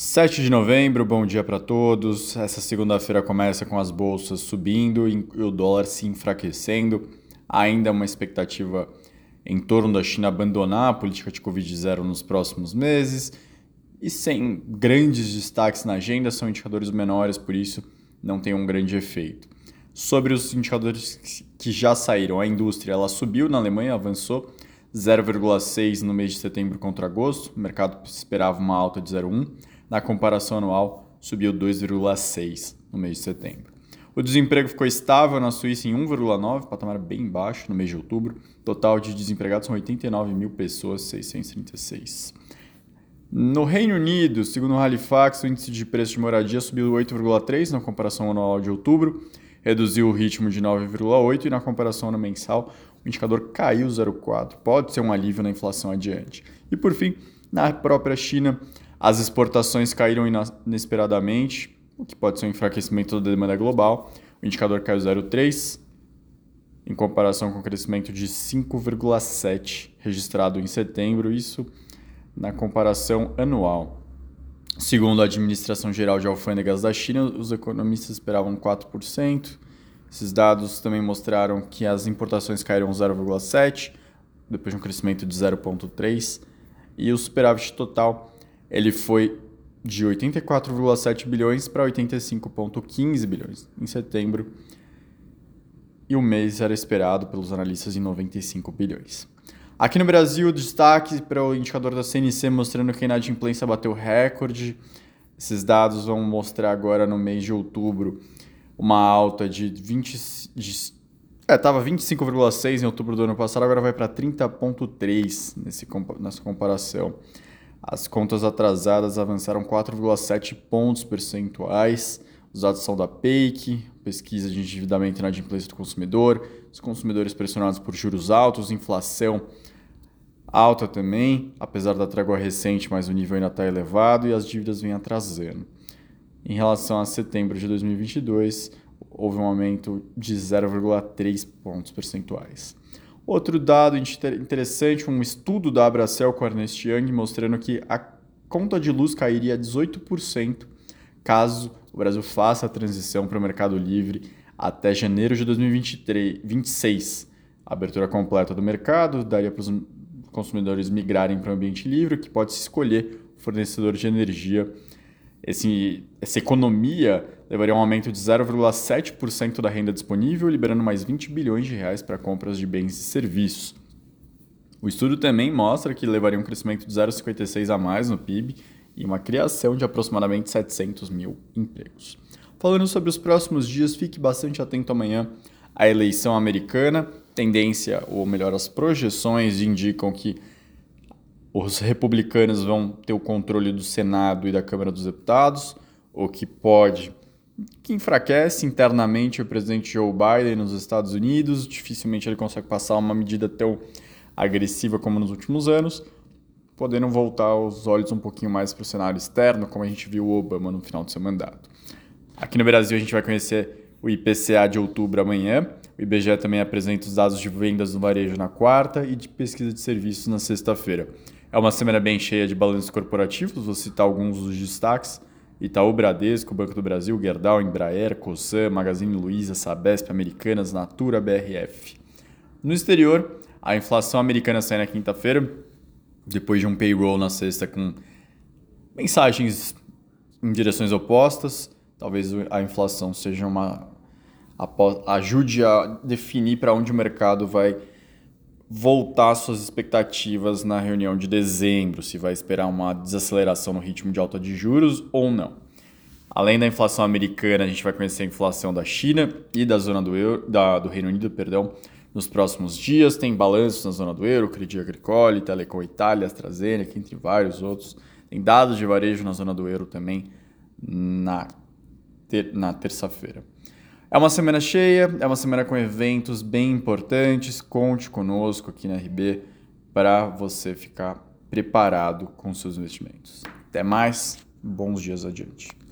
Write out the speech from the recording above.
7 de novembro, bom dia para todos. Essa segunda-feira começa com as bolsas subindo e o dólar se enfraquecendo. Ainda uma expectativa em torno da China abandonar a política de Covid-0 nos próximos meses. E sem grandes destaques na agenda, são indicadores menores, por isso não tem um grande efeito. Sobre os indicadores que já saíram, a indústria ela subiu na Alemanha, avançou 0,6 no mês de setembro contra agosto, o mercado esperava uma alta de 0,1 na comparação anual, subiu 2,6% no mês de setembro. O desemprego ficou estável na Suíça em 1,9%, patamar bem baixo no mês de outubro. Total de desempregados são 89 mil pessoas, 636. No Reino Unido, segundo o Halifax, o índice de preço de moradia subiu 8,3% na comparação anual de outubro, reduziu o ritmo de 9,8% e na comparação no mensal o indicador caiu 0,4%. Pode ser um alívio na inflação adiante. E por fim, na própria China, as exportações caíram inesperadamente, o que pode ser um enfraquecimento da demanda global. O indicador caiu 0,3, em comparação com o crescimento de 5,7 registrado em setembro, isso na comparação anual. Segundo a Administração Geral de Alfândegas da China, os economistas esperavam 4%. Esses dados também mostraram que as importações caíram 0,7, depois de um crescimento de 0,3, e o superávit total ele foi de 84,7 bilhões para 85,15 bilhões em setembro, e o mês era esperado pelos analistas em 95 bilhões. Aqui no Brasil, destaque para o indicador da CNC mostrando que a inadimplência bateu recorde. Esses dados vão mostrar agora no mês de outubro uma alta de 20 de, é, estava 25,6 em outubro do ano passado, agora vai para 30,3 nesse nessa comparação. As contas atrasadas avançaram 4,7 pontos percentuais. Os dados são da PEIC, pesquisa de endividamento e inadimplência do consumidor, os consumidores pressionados por juros altos, inflação alta também, apesar da trégua recente, mas o nível ainda está elevado e as dívidas vêm atrasando. Em relação a setembro de 2022, houve um aumento de 0,3 pontos percentuais. Outro dado interessante, um estudo da Abracel com Ernest Young mostrando que a conta de luz cairia 18% caso o Brasil faça a transição para o mercado livre até janeiro de 2026. A abertura completa do mercado daria para os consumidores migrarem para o ambiente livre, que pode se escolher o fornecedor de energia. Esse, essa economia levaria a um aumento de 0,7% da renda disponível, liberando mais 20 bilhões de reais para compras de bens e serviços. O estudo também mostra que levaria um crescimento de 0,56 a mais no PIB e uma criação de aproximadamente 700 mil empregos. Falando sobre os próximos dias, fique bastante atento amanhã à eleição americana. Tendência, ou melhor, as projeções indicam que os republicanos vão ter o controle do Senado e da Câmara dos Deputados, o que pode que enfraquece internamente o presidente Joe Biden nos Estados Unidos. Dificilmente ele consegue passar uma medida tão agressiva como nos últimos anos, podendo voltar os olhos um pouquinho mais para o cenário externo, como a gente viu o Obama no final do seu mandato. Aqui no Brasil a gente vai conhecer o IPCA de outubro amanhã. O IBGE também apresenta os dados de vendas no varejo na quarta e de pesquisa de serviços na sexta-feira. É uma semana bem cheia de balanços corporativos, vou citar alguns dos destaques. Itaú Bradesco, Banco do Brasil, Gerdau, Embraer, Cosan, Magazine Luiza, Sabesp, Americanas, Natura, BRF. No exterior, a inflação americana sai na quinta-feira, depois de um payroll na sexta com mensagens em direções opostas. Talvez a inflação seja uma ajude a definir para onde o mercado vai voltar suas expectativas na reunião de dezembro, se vai esperar uma desaceleração no ritmo de alta de juros ou não. Além da inflação americana, a gente vai conhecer a inflação da China e da zona do, euro, da, do Reino Unido, perdão, nos próximos dias. Tem balanços na zona do euro, Crédit Agricole, Telecom Itália, AstraZeneca, entre vários outros. Tem dados de varejo na zona do euro também na, ter, na terça-feira. É uma semana cheia, é uma semana com eventos bem importantes. Conte conosco aqui na RB para você ficar preparado com seus investimentos. Até mais, bons dias adiante.